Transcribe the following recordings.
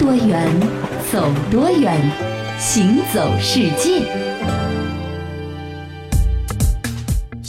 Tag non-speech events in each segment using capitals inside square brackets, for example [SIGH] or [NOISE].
多远，走多远，行走世界。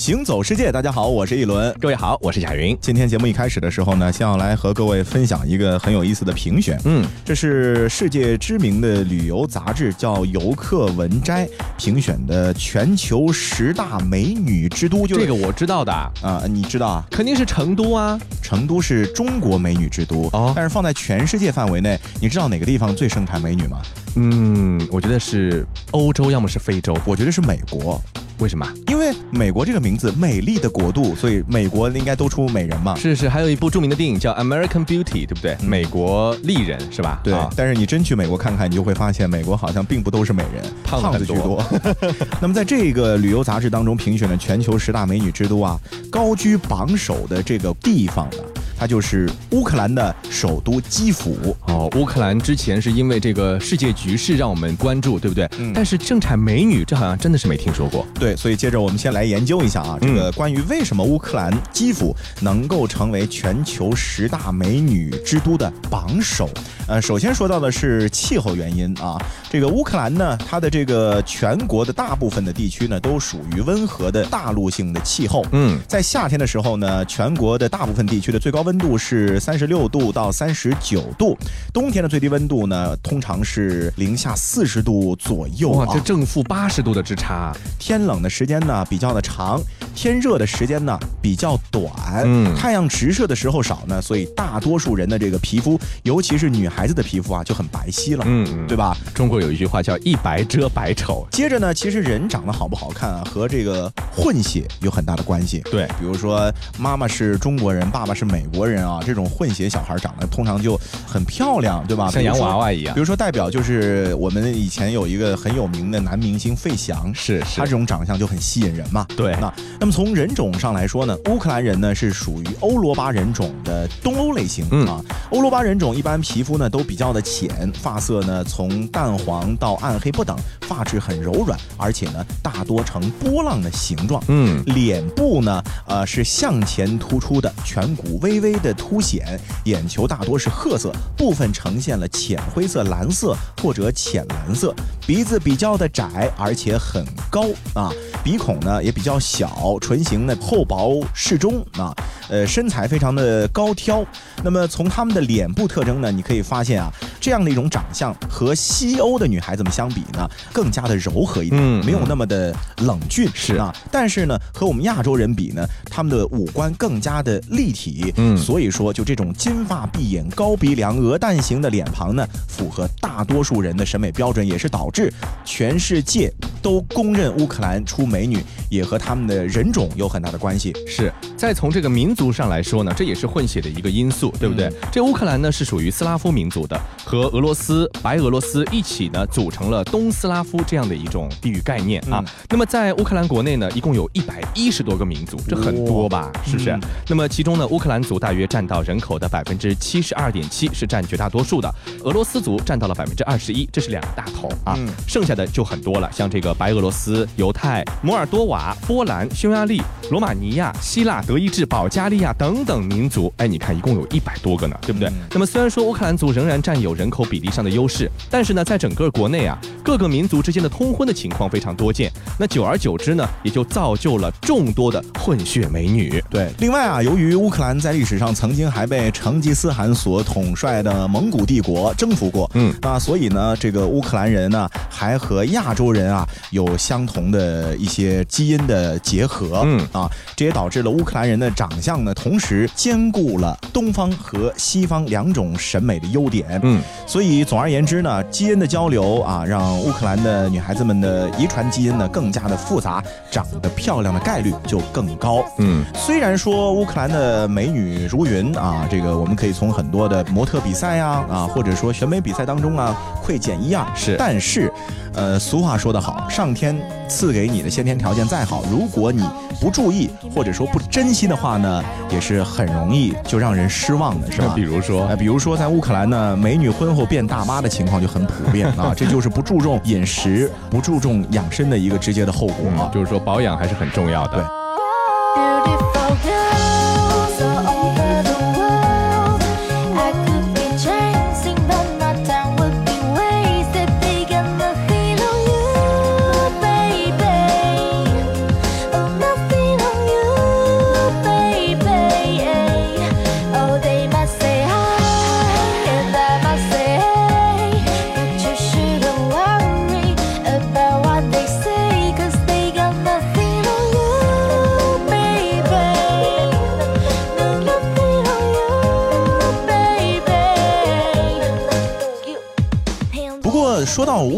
行走世界，大家好，我是一轮。各位好，我是贾云。今天节目一开始的时候呢，先要来和各位分享一个很有意思的评选。嗯，这是世界知名的旅游杂志叫《游客文摘》评选的全球十大美女之都。就这个我知道的啊，你知道啊？肯定是成都啊。成都是中国美女之都哦，但是放在全世界范围内，你知道哪个地方最盛产美女吗？嗯，我觉得是欧洲，要么是非洲，我觉得是美国。为什么？因为美国这个名字“美丽的国度”，所以美国应该都出美人嘛。是是，还有一部著名的电影叫《American Beauty》，对不对？美国丽人是吧？对。但是你真去美国看看，你就会发现美国好像并不都是美人，胖子居多。[LAUGHS] 那么在这个旅游杂志当中评选的全球十大美女之都啊，高居榜首的这个地方呢？它就是乌克兰的首都基辅哦。乌克兰之前是因为这个世界局势让我们关注，对不对？嗯。但是盛产美女，这好像真的是没听说过。对，所以接着我们先来研究一下啊，这个关于为什么乌克兰基辅能够成为全球十大美女之都的榜首。呃，首先说到的是气候原因啊。这个乌克兰呢，它的这个全国的大部分的地区呢，都属于温和的大陆性的气候。嗯。在夏天的时候呢，全国的大部分地区的最高温温度是三十六度到三十九度，冬天的最低温度呢，通常是零下四十度左右啊，这正负八十度的之差。天冷的时间呢比较的长，天热的时间呢比较短。嗯，太阳直射的时候少呢，所以大多数人的这个皮肤，尤其是女孩子的皮肤啊，就很白皙了。嗯嗯，对吧？中国有一句话叫一白遮百丑。接着呢，其实人长得好不好看啊，和这个混血有很大的关系。对，比如说妈妈是中国人，爸爸是美国。国人啊，这种混血小孩长得通常就很漂亮，对吧？像洋娃娃一样。比如说代表就是我们以前有一个很有名的男明星费翔，是是，他这种长相就很吸引人嘛。对。那那么从人种上来说呢，乌克兰人呢是属于欧罗巴人种的东欧类型啊。欧罗巴人种一般皮肤呢都比较的浅，发色呢从淡黄到暗黑不等，发质很柔软，而且呢大多呈波浪的形状。嗯。脸部呢呃是向前突出的，颧骨微微。的凸显，眼球大多是褐色，部分呈现了浅灰色、蓝色或者浅蓝色。鼻子比较的窄，而且很高啊。鼻孔呢也比较小，唇形呢厚薄适中啊。呃，身材非常的高挑。那么从他们的脸部特征呢，你可以发现啊，这样的一种长相和西欧的女孩子们相比呢，更加的柔和一点，没有那么的冷峻是啊。但是呢，和我们亚洲人比呢，他们的五官更加的立体。嗯。所以说，就这种金发碧眼、高鼻梁、鹅蛋型的脸庞呢，符合大多数人的审美标准，也是导致全世界都公认乌克兰出美女，也和他们的人种有很大的关系。是。再从这个民族上来说呢，这也是混血的一个因素，对不对？这乌克兰呢是属于斯拉夫民族的，和俄罗斯、白俄罗斯一起呢组成了东斯拉夫这样的一种地域概念啊。那么在乌克兰国内呢，一共有一百一十多个民族，这很多吧？是不是？那么其中呢，乌克兰族大。大约占到人口的百分之七十二点七，是占绝大多数的。俄罗斯族占到了百分之二十一，这是两个大头啊。剩下的就很多了，像这个白俄罗斯、犹太、摩尔多瓦、波兰、匈牙利、罗马尼亚、希腊、德意志、保加利亚等等民族。哎，你看，一共有一百多个呢，对不对？那么虽然说乌克兰族仍然占有人口比例上的优势，但是呢，在整个国内啊，各个民族之间的通婚的情况非常多见。那久而久之呢，也就造就了众多的混血美女。对，另外啊，由于乌克兰在历史上曾经还被成吉思汗所统帅的蒙古帝国征服过，嗯，那所以呢，这个乌克兰人呢，还和亚洲人啊有相同的一些基因的结合，嗯啊，这也导致了乌克兰人的长相呢，同时兼顾了东方和西方两种审美的优点，嗯，所以总而言之呢，基因的交流啊，让乌克兰的女孩子们的遗传基因呢更加的复杂，长得漂亮的概率就更高，嗯，虽然说乌克兰的美女如云。啊，这个我们可以从很多的模特比赛呀，啊，或者说选美比赛当中啊，窥见一二。是，但是，呃，俗话说得好，上天赐给你的先天条件再好，如果你不注意或者说不珍惜的话呢，也是很容易就让人失望的，是吧？比如说，比如说在乌克兰呢，美女婚后变大妈的情况就很普遍啊，这就是不注重饮食、不注重养生的一个直接的后果啊。就是说，保养还是很重要的。对。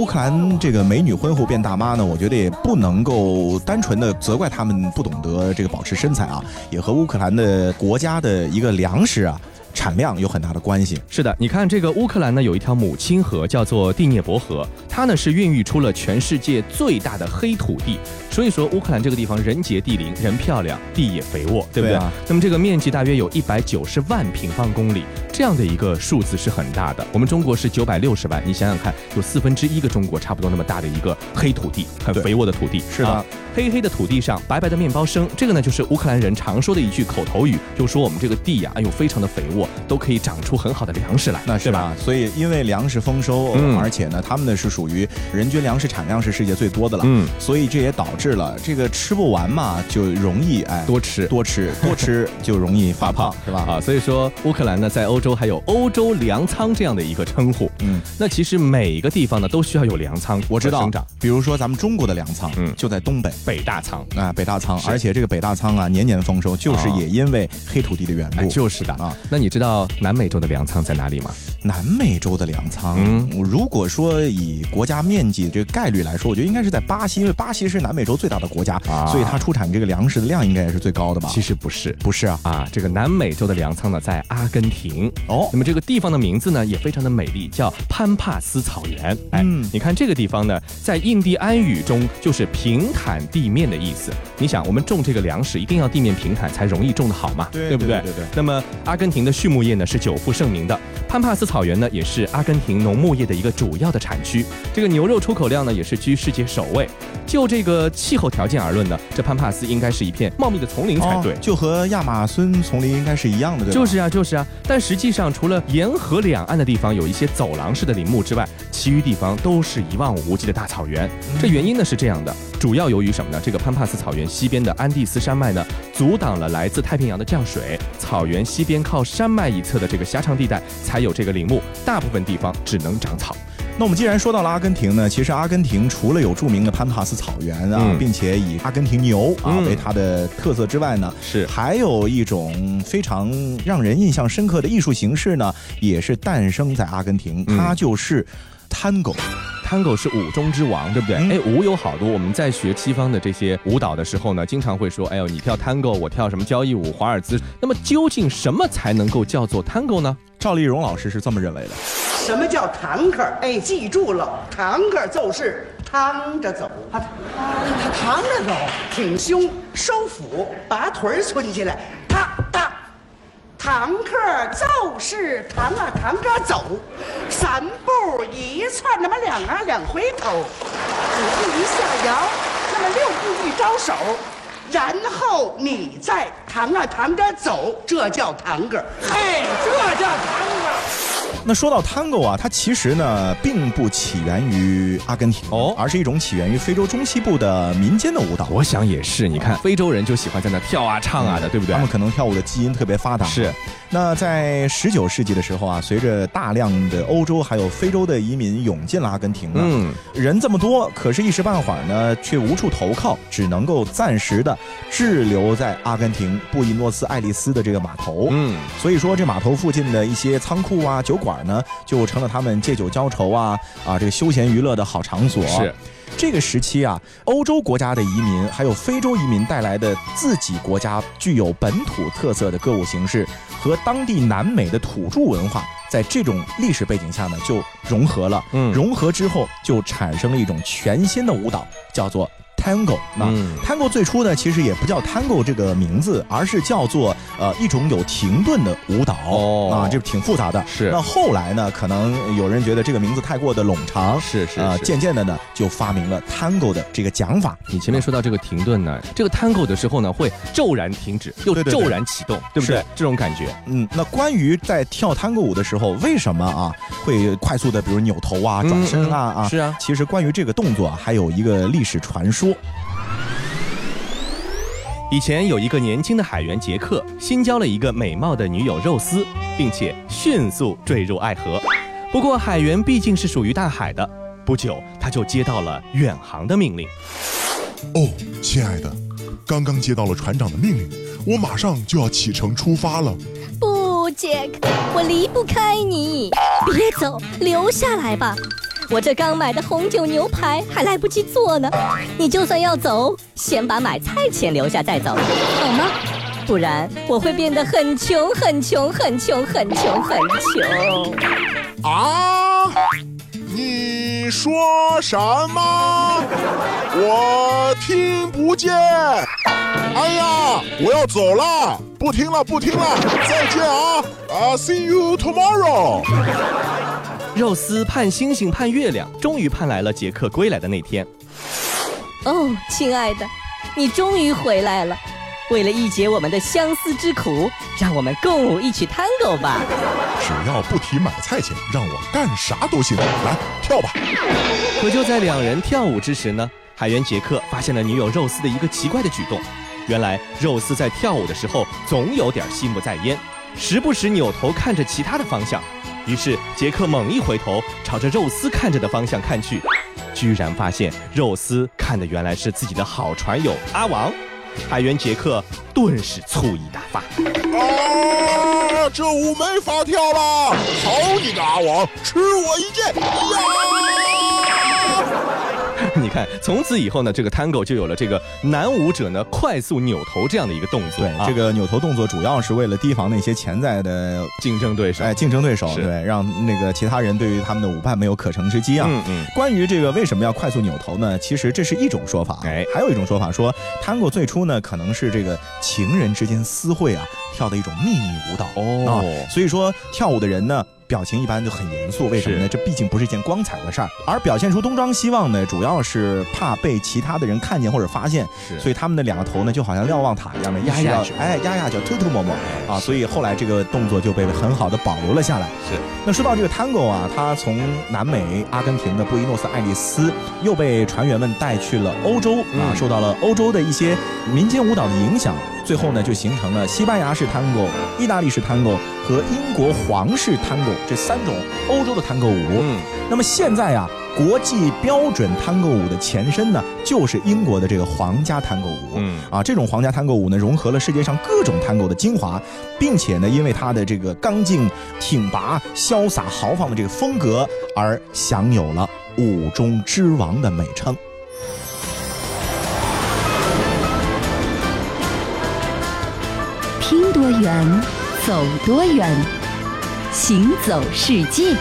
乌克兰这个美女婚后变大妈呢，我觉得也不能够单纯的责怪他们不懂得这个保持身材啊，也和乌克兰的国家的一个粮食啊。产量有很大的关系。是的，你看这个乌克兰呢，有一条母亲河叫做第聂伯河，它呢是孕育出了全世界最大的黑土地。所以说，乌克兰这个地方人杰地灵，人漂亮，地也肥沃，对不对啊？那么这个面积大约有一百九十万平方公里，这样的一个数字是很大的。我们中国是九百六十万，你想想看，有四分之一个中国差不多那么大的一个黑土地，很肥沃的土地。是的，黑黑的土地上白白的面包生，这个呢就是乌克兰人常说的一句口头语，就说我们这个地呀，哎呦，非常的肥沃。都可以长出很好的粮食来，那是吧？所以因为粮食丰收，而且呢，他们呢是属于人均粮食产量是世界最多的了，嗯，所以这也导致了这个吃不完嘛，就容易哎多吃。多吃多吃 [LAUGHS] 就容易发胖，是吧？啊，所以说乌克兰呢在欧洲还有欧洲粮仓这样的一个称呼，嗯，那其实每个地方呢都需要有粮仓，我知道，比如说咱们中国的粮仓，嗯，就在东北。北大仓。啊，北大仓，而且这个北大仓啊年年丰收，就是也因为黑土地的缘故，就是的。啊。那你知道？南美洲的粮仓在哪里吗？南美洲的粮仓，嗯，如果说以国家面积这个概率来说，我觉得应该是在巴西，因为巴西是南美洲最大的国家，所以它出产这个粮食的量应该也是最高的吧？其实不是，不是啊，啊，这个南美洲的粮仓呢在阿根廷哦。那么这个地方的名字呢也非常的美丽，叫潘帕斯草原。哎，你看这个地方呢，在印第安语中就是平坦地面的意思。你想，我们种这个粮食一定要地面平坦才容易种得好嘛？对不对？对对。那么阿根廷的畜牧业呢是久负盛名的，潘帕斯草原呢也是阿根廷农牧业的一个主要的产区。这个牛肉出口量呢也是居世界首位。就这个气候条件而论呢，这潘帕斯应该是一片茂密的丛林才对，就和亚马孙丛林应该是一样的，对吧？就是啊，就是啊。但实际上，除了沿河两岸的地方有一些走廊式的林木之外，其余地方都是一望无际的大草原。这原因呢是这样的。主要由于什么呢？这个潘帕斯草原西边的安第斯山脉呢，阻挡了来自太平洋的降水。草原西边靠山脉一侧的这个狭长地带才有这个林木，大部分地方只能长草。那我们既然说到了阿根廷呢，其实阿根廷除了有著名的潘帕斯草原啊，并且以阿根廷牛啊为它的特色之外呢，是还有一种非常让人印象深刻的艺术形式呢，也是诞生在阿根廷，它就是 Tango。Tango 是舞中之王，对不对？哎，舞有好多。我们在学西方的这些舞蹈的时候呢，经常会说：“哎呦，你跳 Tango，我跳什么交谊舞、华尔兹。”那么究竟什么才能够叫做 Tango 呢？赵丽蓉老师是这么认为的。什么叫堂客？哎，记住了，堂客就是趟着走，他他趟着走，挺胸收腹，把腿儿抻起来，踏踏。堂客就是堂啊堂着走，三步一窜，那么两啊两回头，五步一下摇，那么六步一招手，然后你再堂啊堂着走，这叫堂客。嘿，这叫堂哥。那说到 Tango 啊，它其实呢并不起源于阿根廷哦，而是一种起源于非洲中西部的民间的舞蹈。我想也是，你看非洲人就喜欢在那跳啊唱啊的，对不对？他们可能跳舞的基因特别发达。是。那在十九世纪的时候啊，随着大量的欧洲还有非洲的移民涌进了阿根廷呢，嗯，人这么多，可是一时半会儿呢却无处投靠，只能够暂时的滞留在阿根廷布宜诺斯艾利斯的这个码头。嗯，所以说这码头附近的一些仓库啊、酒馆呢，就成了他们借酒浇愁啊啊这个休闲娱乐的好场所。是。这个时期啊，欧洲国家的移民还有非洲移民带来的自己国家具有本土特色的歌舞形式，和当地南美的土著文化，在这种历史背景下呢，就融合了。嗯，融合之后就产生了一种全新的舞蹈，叫做。Tango，那 Tango 最初呢，其实也不叫 Tango 这个名字，而是叫做呃一种有停顿的舞蹈啊，这挺复杂的。是。那后来呢，可能有人觉得这个名字太过的冗长，是是啊，渐渐的呢，就发明了 Tango 的这个讲法。你前面说到这个停顿呢，这个 Tango 的时候呢，会骤然停止，又骤然启动，对不对？这种感觉。嗯，那关于在跳 Tango 舞的时候，为什么啊会快速的，比如扭头啊、转身啊啊？是啊。其实关于这个动作还有一个历史传说。以前有一个年轻的海员杰克，新交了一个美貌的女友肉丝，并且迅速坠入爱河。不过海员毕竟是属于大海的，不久他就接到了远航的命令。哦，亲爱的，刚刚接到了船长的命令，我马上就要启程出发了。不，杰克，我离不开你，别走，留下来吧。我这刚买的红酒牛排还来不及做呢。你就算要走，先把买菜钱留下再走，好吗？不然我会变得很穷，很穷，很穷，很穷，很穷。啊！你说什么？我听不见。哎呀，我要走了，不听了，不听了，再见啊！啊，See you tomorrow。肉丝盼星星盼月亮，终于盼来了杰克归来的那天。哦，亲爱的，你终于回来了。为了一解我们的相思之苦，让我们共舞一曲探戈吧。只要不提买菜钱，让我干啥都行。来，跳吧。可就在两人跳舞之时呢，海员杰克发现了女友肉丝的一个奇怪的举动。原来肉丝在跳舞的时候总有点心不在焉，时不时扭头看着其他的方向。于是杰克猛一回头，朝着肉丝看着的方向看去，居然发现肉丝看的原来是自己的好船友阿王。海员杰克顿时醋意大发，啊，这舞没法跳了！好你个阿王，吃我一剑！[LAUGHS] 你看，从此以后呢，这个 Tango 就有了这个男舞者呢快速扭头这样的一个动作。对，这个扭头动作主要是为了提防那些潜在的竞争对手。哎，竞争对手，对，让那个其他人对于他们的舞伴没有可乘之机啊。嗯嗯。关于这个为什么要快速扭头呢？其实这是一种说法。哎，还有一种说法说，Tango 最初呢可能是这个情人之间私会啊跳的一种秘密舞蹈哦。所以说跳舞的人呢。表情一般就很严肃，为什么呢？这毕竟不是一件光彩的事儿，而表现出东张西望呢，主要是怕被其他的人看见或者发现，所以他们的两个头呢，就好像瞭望塔一样的压下去，哎，压下去，偷偷摸摸啊，所以后来这个动作就被很好的保留了下来。是。那说到这个 Tango 啊，它从南美阿根廷的布宜诺斯艾利斯又被船员们带去了欧洲啊，受到了欧洲的一些民间舞蹈的影响。最后呢，就形成了西班牙式探戈、意大利式探戈和英国皇室探戈这三种欧洲的探戈舞。嗯，那么现在啊，国际标准探戈舞的前身呢，就是英国的这个皇家探戈舞。嗯，啊，这种皇家探戈舞呢，融合了世界上各种探戈的精华，并且呢，因为它的这个刚劲、挺拔、潇洒、豪放的这个风格，而享有了“舞中之王”的美称。多远，走多远，行走世界。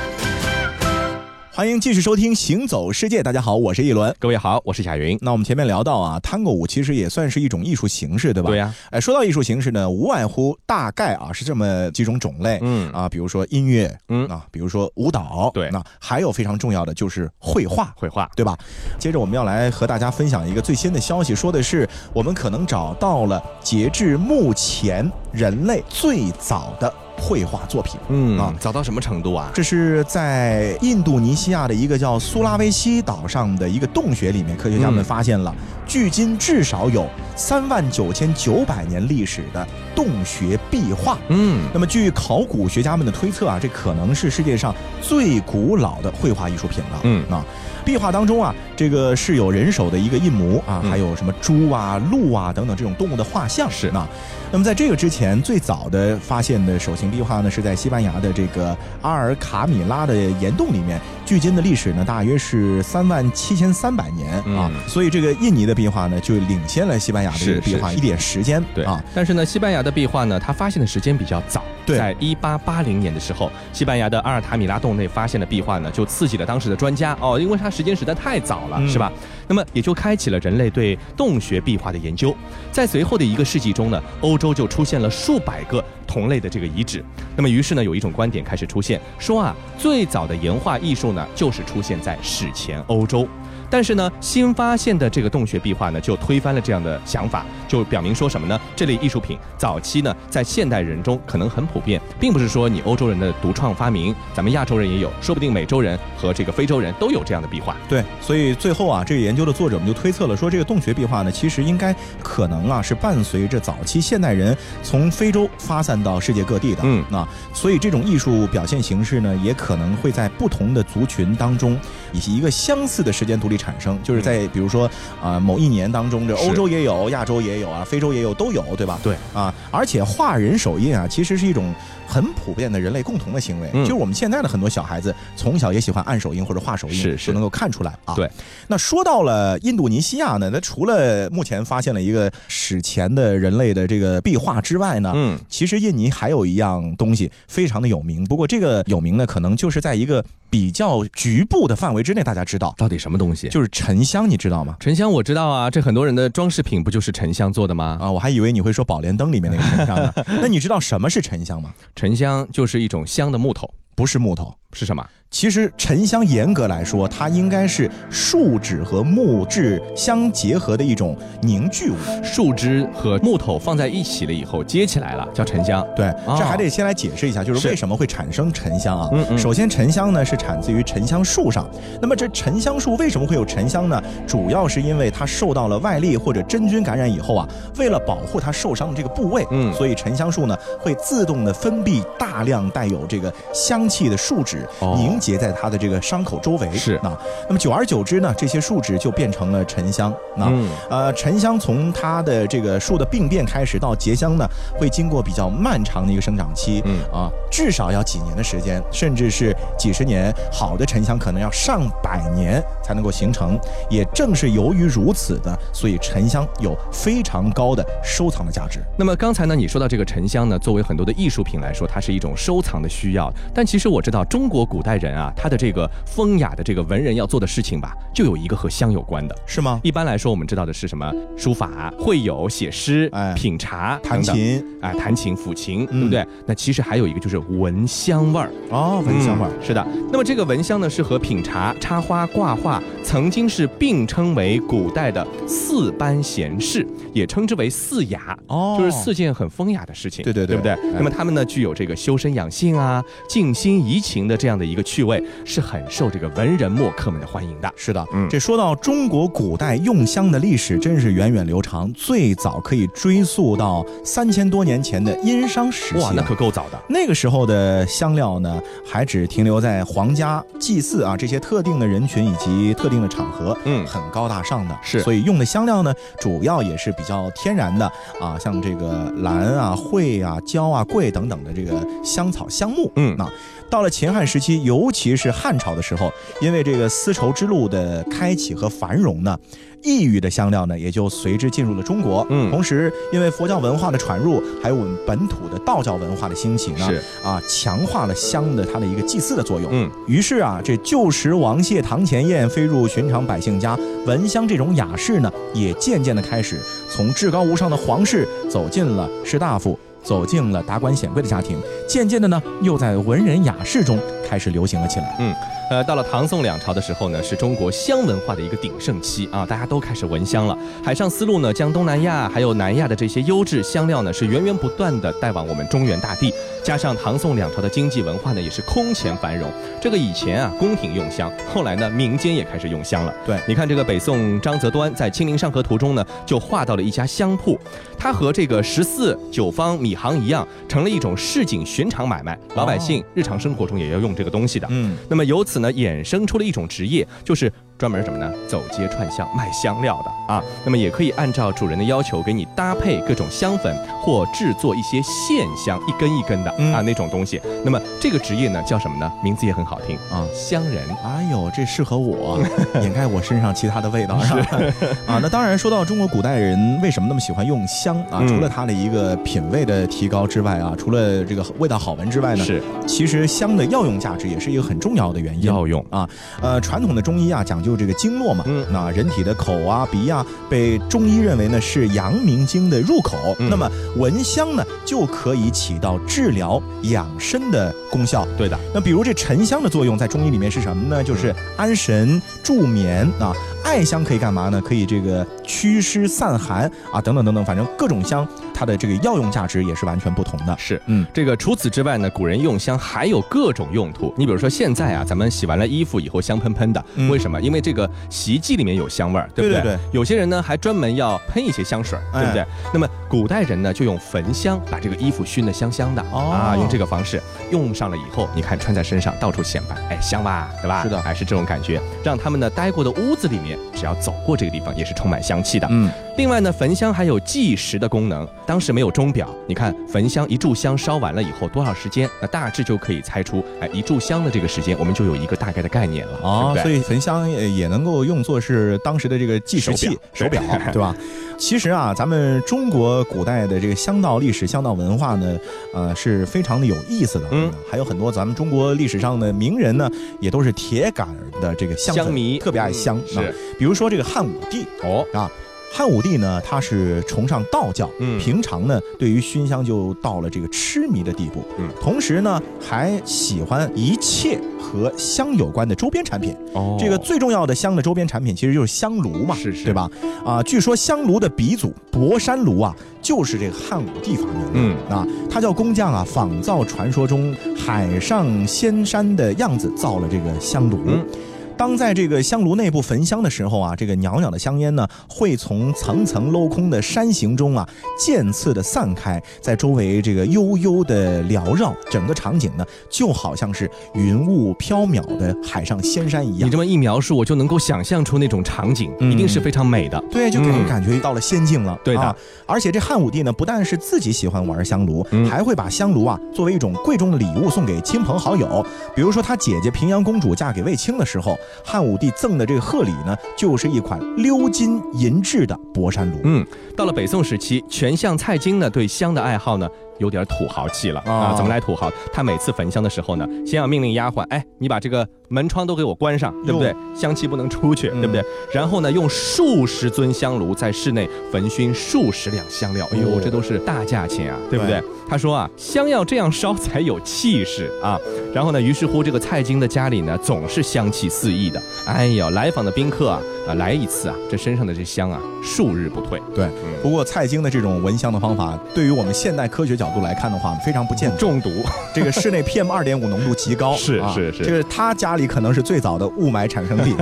欢迎继续收听《行走世界》，大家好，我是一轮，各位好，我是贾云。那我们前面聊到啊，探戈舞其实也算是一种艺术形式，对吧？对呀。哎，说到艺术形式呢，无外乎大概啊是这么几种种类，嗯啊，比如说音乐，嗯啊，比如说舞蹈，对。那还有非常重要的就是绘画，绘画，对吧？接着我们要来和大家分享一个最新的消息，说的是我们可能找到了截至目前人类最早的。绘画作品，嗯啊，早到什么程度啊？这是在印度尼西亚的一个叫苏拉威西岛上的一个洞穴里面，科学家们发现了距今至少有三万九千九百年历史的洞穴壁画。嗯，那么据考古学家们的推测啊，这可能是世界上最古老的绘画艺术品了。嗯啊，壁画当中啊，这个是有人手的一个印模啊，还有什么猪啊、鹿啊等等这种动物的画像。是那。那么在这个之前，最早的发现的手形壁画呢，是在西班牙的这个阿尔卡米拉的岩洞里面。距今的历史呢，大约是三万七千三百年啊，所以这个印尼的壁画呢，就领先了西班牙的这个壁画一点时间。对。啊，但是呢，西班牙的壁画呢，它发现的时间比较早，在一八八零年的时候，西班牙的阿尔塔米拉洞内发现的壁画呢，就刺激了当时的专家。哦，因为它时间实在太早了，是吧？那么也就开启了人类对洞穴壁画的研究。在随后的一个世纪中呢，欧洲就出现了数百个。同类的这个遗址，那么于是呢，有一种观点开始出现，说啊，最早的岩画艺术呢，就是出现在史前欧洲。但是呢，新发现的这个洞穴壁画呢，就推翻了这样的想法，就表明说什么呢？这类艺术品早期呢，在现代人中可能很普遍，并不是说你欧洲人的独创发明，咱们亚洲人也有，说不定美洲人和这个非洲人都有这样的壁画。对，所以最后啊，这个研究的作者们就推测了，说这个洞穴壁画呢，其实应该可能啊，是伴随着早期现代人从非洲发散到世界各地的。嗯，那所以这种艺术表现形式呢，也可能会在不同的族群当中，以及一个相似的时间独立。产生，就是在比如说啊、某一年当中，这欧洲也有，亚洲也有啊，非洲也有，都有，对吧？对啊，而且画人手印啊，其实是一种很普遍的人类共同的行为，嗯就是我们现在的很多小孩子从小也喜欢按手印或者画手印，是是能够看出来啊。对，那说到了印度尼西亚呢，那除了目前发现了一个史前的人类的这个壁画之外呢，嗯，其实印尼还有一样东西非常的有名，不过这个有名呢，可能就是在一个比较局部的范围之内，大家知道，到底什么东西？就是沉香，你知道吗？沉香我知道啊，这很多人的装饰品不就是沉香做的吗？啊，我还以为你会说《宝莲灯》里面那个沉香呢。[LAUGHS] 那你知道什么是沉香吗？沉香就是一种香的木头，不是木头。是什么？其实沉香严格来说，它应该是树脂和木质相结合的一种凝聚物。树枝和木头放在一起了以后接起来了，叫沉香。对，哦这还得先来解释一下，就是是为什么会产生沉香啊？嗯嗯首先，沉香呢是产自于沉香树上。那么这沉香树为什么会有沉香呢？主要是因为它受到了外力或者真菌感染以后啊，为了保护它受伤的这个部位，嗯所以沉香树呢会自动的分泌大量带有这个香气的树脂，哦凝结在它的这个伤口周围。是啊，那么久而久之呢，这些树脂就变成了沉香。那、嗯呃，沉香从它的这个树的病变开始到结香呢，会经过比较漫长的一个生长期，嗯啊，至少要几年的时间，甚至是几十年。好的沉香可能要上百年才能够形成。也正是由于如此的，所以沉香有非常高的收藏的价值。那么刚才呢，你说到这个沉香呢，作为很多的艺术品来说，它是一种收藏的需要。但其实我知道，中国古代人啊，他的这个风雅的这个文人要做的事情吧，就有一个和香有关的。是吗？一般来说，我们知道的是什么？书法、会有、写诗、哎品茶、弹等等琴，哎，弹琴、抚琴，嗯对不对？那其实还有一个就是闻香味儿。哦，闻香味儿。嗯是的，那么这个闻香呢，是和品茶、插花、挂画曾经是并称为古代的四般闲事，也称之为四雅，哦就是四件很风雅的事情，对对对对不对？哎那么他们呢，具有这个修身养性啊、静心怡情的这样的一个趣味，是很受这个文人墨客们的欢迎的。是的，嗯这说到中国古代用香的历史，真是源远流长，最早可以追溯到三千多年前的殷商时期啊。哇，那可够早的。那个时候的香料呢，还只停留在皇家祭祀啊这些特定的人群以及特定的场合，嗯很高大上的。是所以用的香料呢，主要也是比较天然的啊，像这个兰啊、蕙啊、椒啊、桂等等的这个香草香木。嗯啊，到了秦汉时期，尤其是汉朝的时候，因为这个丝绸之路的开启和繁荣呢。异域的香料呢，也就随之进入了中国。嗯同时因为佛教文化的传入，还有我们本土的道教文化的兴起呢，是啊，强化了香的它的一个祭祀的作用。嗯，于是啊，这旧时王谢堂前燕，飞入寻常百姓家。闻香这种雅事呢，也渐渐的开始从至高无上的皇室走进了士大夫，走进了达官显贵的家庭，渐渐的呢，又在文人雅士中开始流行了起来。嗯，呃，到了唐宋两朝的时候呢，是中国香文化的一个鼎盛期啊，大家都开始闻香了。海上丝路呢，将东南亚还有南亚的这些优质香料呢，是源源不断的带往我们中原大地。加上唐宋两朝的经济文化呢，也是空前繁荣。这个以前啊，宫廷用香，后来呢，民间也开始用香了。对你看这个北宋张择端在《清明上河图》中呢，就画到了一家香铺，它和这个十四、九方、米行一样，成了一种市井寻常买卖，老百姓日常生活中也要用这个东西的。嗯，那么由此呢，衍生出了一种职业，就是专门什么呢？走街串巷卖香料的啊。那么也可以按照主人的要求，给你搭配各种香粉，或制作一些线香，一根一根的、嗯啊那种东西。那么这个职业呢，叫什么呢？名字也很好听啊香人。哎呦，这适合我，[LAUGHS] 掩盖我身上其他的味道，是吧？[LAUGHS] 啊，那当然，说到中国古代人为什么那么喜欢用香啊，嗯除了它的一个品味的提高之外啊，除了这个味道好闻之外呢，是其实香的药用价值也是一个很重要的原因。药用啊，呃，传统的中医啊讲究这个经络嘛，嗯那人体的口啊、鼻啊，被中医认为呢是阳明经的入口，嗯那么闻香呢就可以起到治疗养生的功效。对的，那比如这沉香的作用在中医里面是什么呢？就是安神助眠啊。艾香可以干嘛呢？可以这个祛湿散寒啊，等等等等，反正各种香它的这个药用价值也是完全不同的。是，嗯这个除此之外呢，古人用香还有各种用途。你比如说现在啊，咱们洗完了衣服以后香喷喷的，嗯为什么？因为这个洗衣机里面有香味儿，对不对？对对对有些人呢还专门要喷一些香水儿，对不对？哎那么古代人呢就用焚香把这个衣服熏得香香的、哦啊，用这个方式用上了以后，你看穿在身上到处显摆，哎，香吧，对吧？是的哎，是这种感觉，让他们呢待过的屋子里面，只要走过这个地方也是充满香气的。嗯，另外呢，焚香还有计时的功能。当时没有钟表，你看焚香一炷香烧完了以后多少时间，那大致就可以猜出，哎，一炷香的这个时间，我们就有一个大概的概念了，哦，对对？所以焚香也也能够用作是当时的这个计时器、手手表表，对吧？其实啊，咱们中国古代的这个香道历史、香道文化呢，呃，是非常的有意思的。嗯，还有很多咱们中国历史上的名人呢，也都是铁杆儿的这个香香迷特别爱香。嗯是啊比如说这个汉武帝哦，啊。汉武帝呢，他是崇尚道教，嗯平常呢对于熏香就到了这个痴迷的地步，嗯同时呢还喜欢一切和香有关的周边产品，哦这个最重要的香的周边产品其实就是香炉嘛，是是对吧？啊，据说香炉的鼻祖博山炉啊，就是这个汉武帝发明的。嗯啊，他叫工匠啊，仿造传说中海上仙山的样子造了这个香炉。嗯当在这个香炉内部焚香的时候啊，这个袅袅的香烟呢，会从层层镂空的山形中啊，渐次的散开，在周围这个悠悠的缭绕，整个场景呢，就好像是云雾飘渺的海上仙山一样。你这么一描述，我就能够想象出那种场景，嗯一定是非常美的。对，就给人嗯感觉到了仙境了。对的啊，而且这汉武帝呢，不但是自己喜欢玩香炉，嗯还会把香炉啊作为一种贵重的礼物送给亲朋好友。比如说他姐姐平阳公主嫁给卫青的时候，汉武帝赠的这个贺礼呢，就是一款鎏金银制的博山炉。嗯，到了北宋时期，权相蔡京呢对香的爱好呢有点土豪气了哦啊。怎么来土豪？他每次焚香的时候呢，先要命令丫鬟，哎，你把这个门窗都给我关上，对不对？香气不能出去，嗯对不对？然后呢，用数十尊香炉在室内焚熏数十两香料，哎呦，哦这都是大价钱啊，对不对？对他说啊，香要这样烧才有气势啊。然后呢，于是乎这个蔡京的家里呢，总是香气四溢的。哎呀，来访的宾客啊，啊来一次啊，这身上的这香啊，数日不退。对，不过蔡京的这种闻香的方法，对于我们现代科学角度来看的话，非常不健康。中毒，这个室内 PM 二点五浓度极高，是啊是是这个他家里可能是最早的雾霾产生地。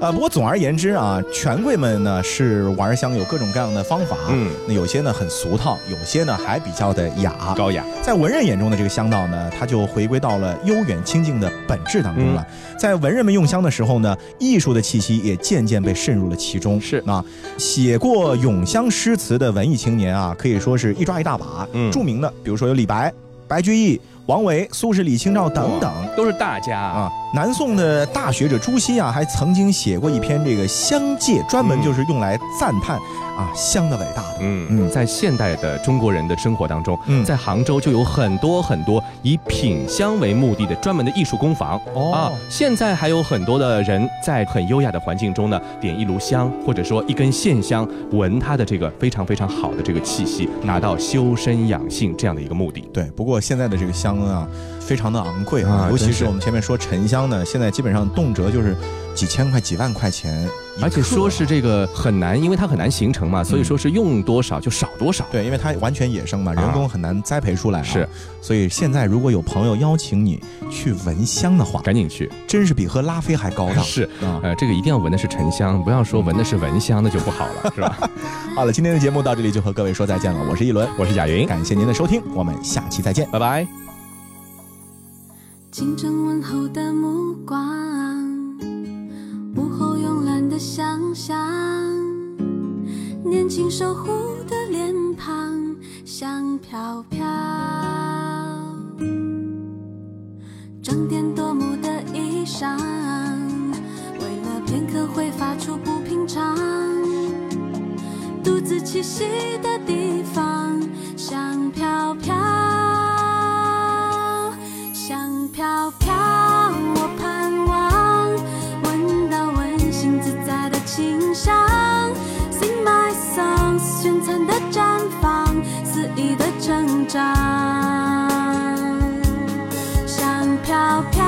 呃，[LAUGHS] 不过总而言之啊，权贵们呢是玩香有各种各样的方法，嗯，那有些呢很俗套，有些呢还比较的雅。高雅。在文人眼中的这个香道呢，它就回归到了悠远清静的本质当中了。在文人们用香的时候呢，艺术的气息也渐渐被渗入了其中。是啊，写过咏香诗词的文艺青年啊，可以说是一抓一大把。嗯著名的，比如说有李白、白居易、王维、苏轼、李清照等等。都是大家啊。啊，南宋的大学者朱熹啊，还曾经写过一篇这个香界，专门就是用来赞叹啊香的伟大的。嗯嗯在现代的中国人的生活当中，嗯在杭州就有很多很多以品香为目的的专门的艺术工坊、哦啊。现在还有很多的人在很优雅的环境中呢，点一炉香，或者说一根线香，闻它的这个非常非常好的这个气息，达到修身养性这样的一个目的。对，不过现在的这个香啊，非常的昂贵啊，尤其是我们前面说沉香呢，现在基本上动辄就是几千块、几万块钱，而且说是这个很难，因为它很难形成嘛，所以说是用多少就少多少。对，因为它完全野生嘛，人工很难栽培出来、啊。是，所以现在如果有朋友邀请你去闻香的话，赶紧去。真是比喝拉菲还高档。[LAUGHS] 是啊。呃，这个一定要闻的是沉香，不要说闻的是蚊香，那就不好了，是吧？[LAUGHS] [LAUGHS] 好了，今天的节目到这里就和各位说再见了，我是一轮，我是贾云，感谢您的收听，我们下期再见。拜拜。清晨问候的目光，午后慵懒的想象，年轻守护的脸庞香飘飘，装点夺目的衣裳，为了片刻会发出不平常，独自栖息香飘飘，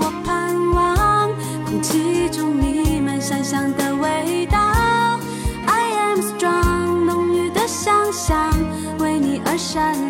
我盼望，空气中弥漫香香的味道。I am strong，浓郁的香香，为你而闪。